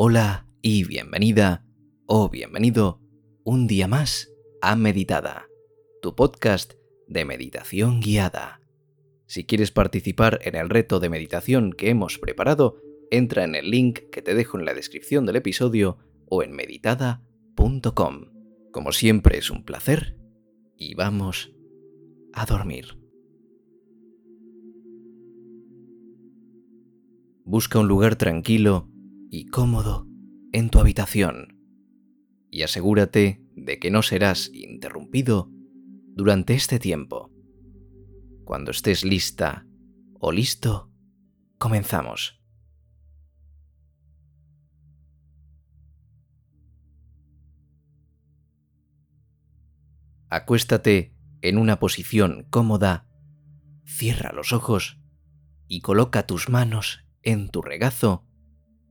Hola y bienvenida o bienvenido un día más a Meditada, tu podcast de meditación guiada. Si quieres participar en el reto de meditación que hemos preparado, entra en el link que te dejo en la descripción del episodio o en meditada.com. Como siempre es un placer y vamos a dormir. Busca un lugar tranquilo y cómodo en tu habitación y asegúrate de que no serás interrumpido durante este tiempo. Cuando estés lista o listo, comenzamos. Acuéstate en una posición cómoda, cierra los ojos y coloca tus manos en tu regazo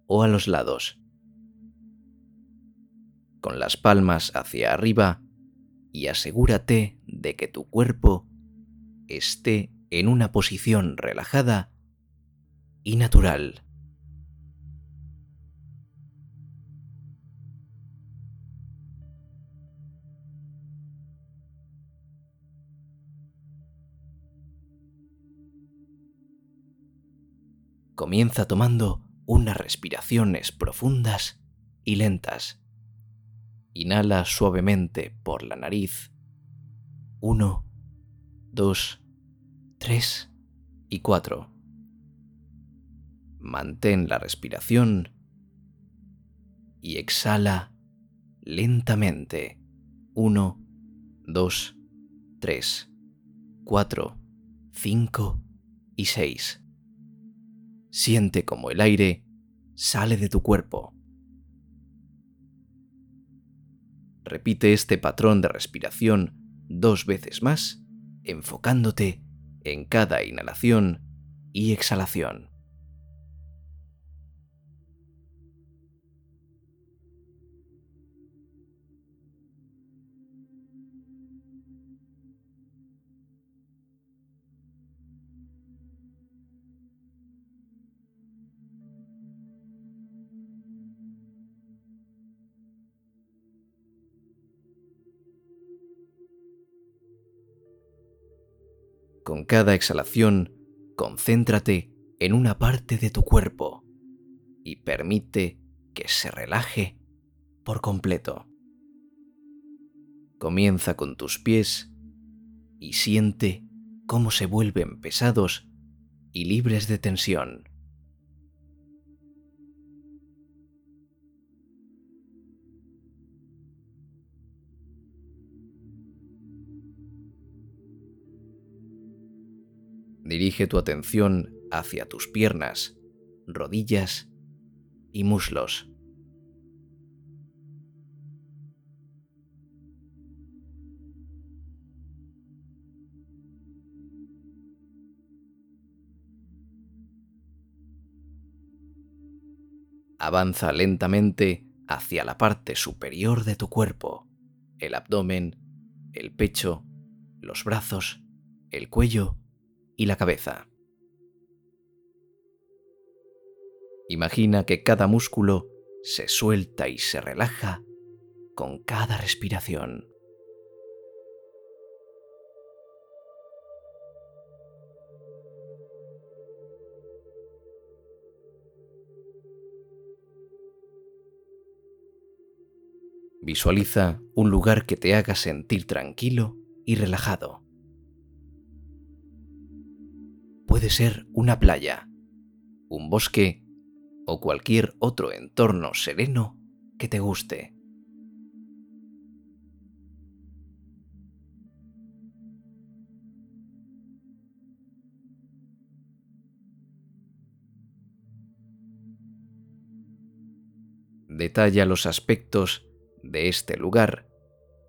o a los lados. Con las palmas hacia arriba y asegúrate de que tu cuerpo esté en una posición relajada y natural. Comienza tomando unas respiraciones profundas y lentas. Inhala suavemente por la nariz. Uno, dos, tres y cuatro. Mantén la respiración y exhala lentamente. Uno, dos, tres, cuatro, cinco y seis. Siente como el aire sale de tu cuerpo. Repite este patrón de respiración dos veces más, enfocándote en cada inhalación y exhalación. Con cada exhalación, concéntrate en una parte de tu cuerpo y permite que se relaje por completo. Comienza con tus pies y siente cómo se vuelven pesados y libres de tensión. Dirige tu atención hacia tus piernas, rodillas y muslos. Avanza lentamente hacia la parte superior de tu cuerpo, el abdomen, el pecho, los brazos, el cuello y la cabeza. Imagina que cada músculo se suelta y se relaja con cada respiración. Visualiza un lugar que te haga sentir tranquilo y relajado. Puede ser una playa, un bosque o cualquier otro entorno sereno que te guste. Detalla los aspectos de este lugar,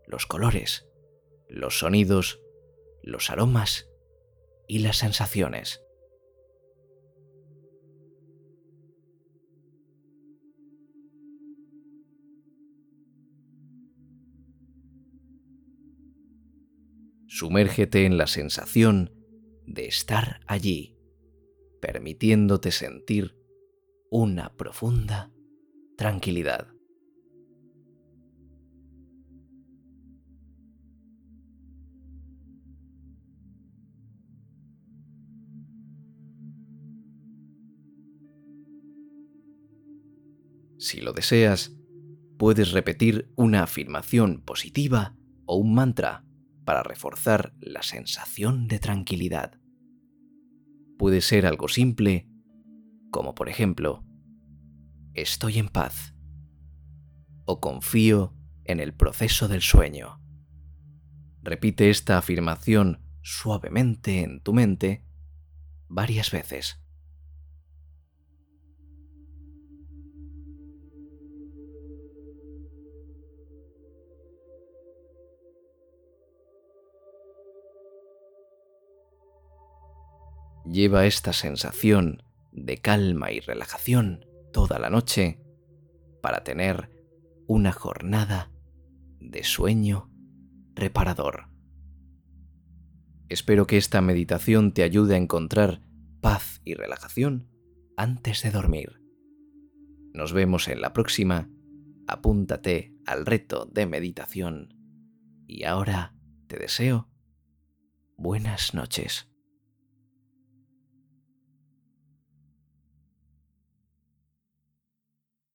los colores, los sonidos, los aromas y las sensaciones. Sumérgete en la sensación de estar allí, permitiéndote sentir una profunda tranquilidad. Si lo deseas, puedes repetir una afirmación positiva o un mantra para reforzar la sensación de tranquilidad. Puede ser algo simple, como por ejemplo, estoy en paz o confío en el proceso del sueño. Repite esta afirmación suavemente en tu mente varias veces. Lleva esta sensación de calma y relajación toda la noche para tener una jornada de sueño reparador. Espero que esta meditación te ayude a encontrar paz y relajación antes de dormir. Nos vemos en la próxima. Apúntate al reto de meditación. Y ahora te deseo buenas noches.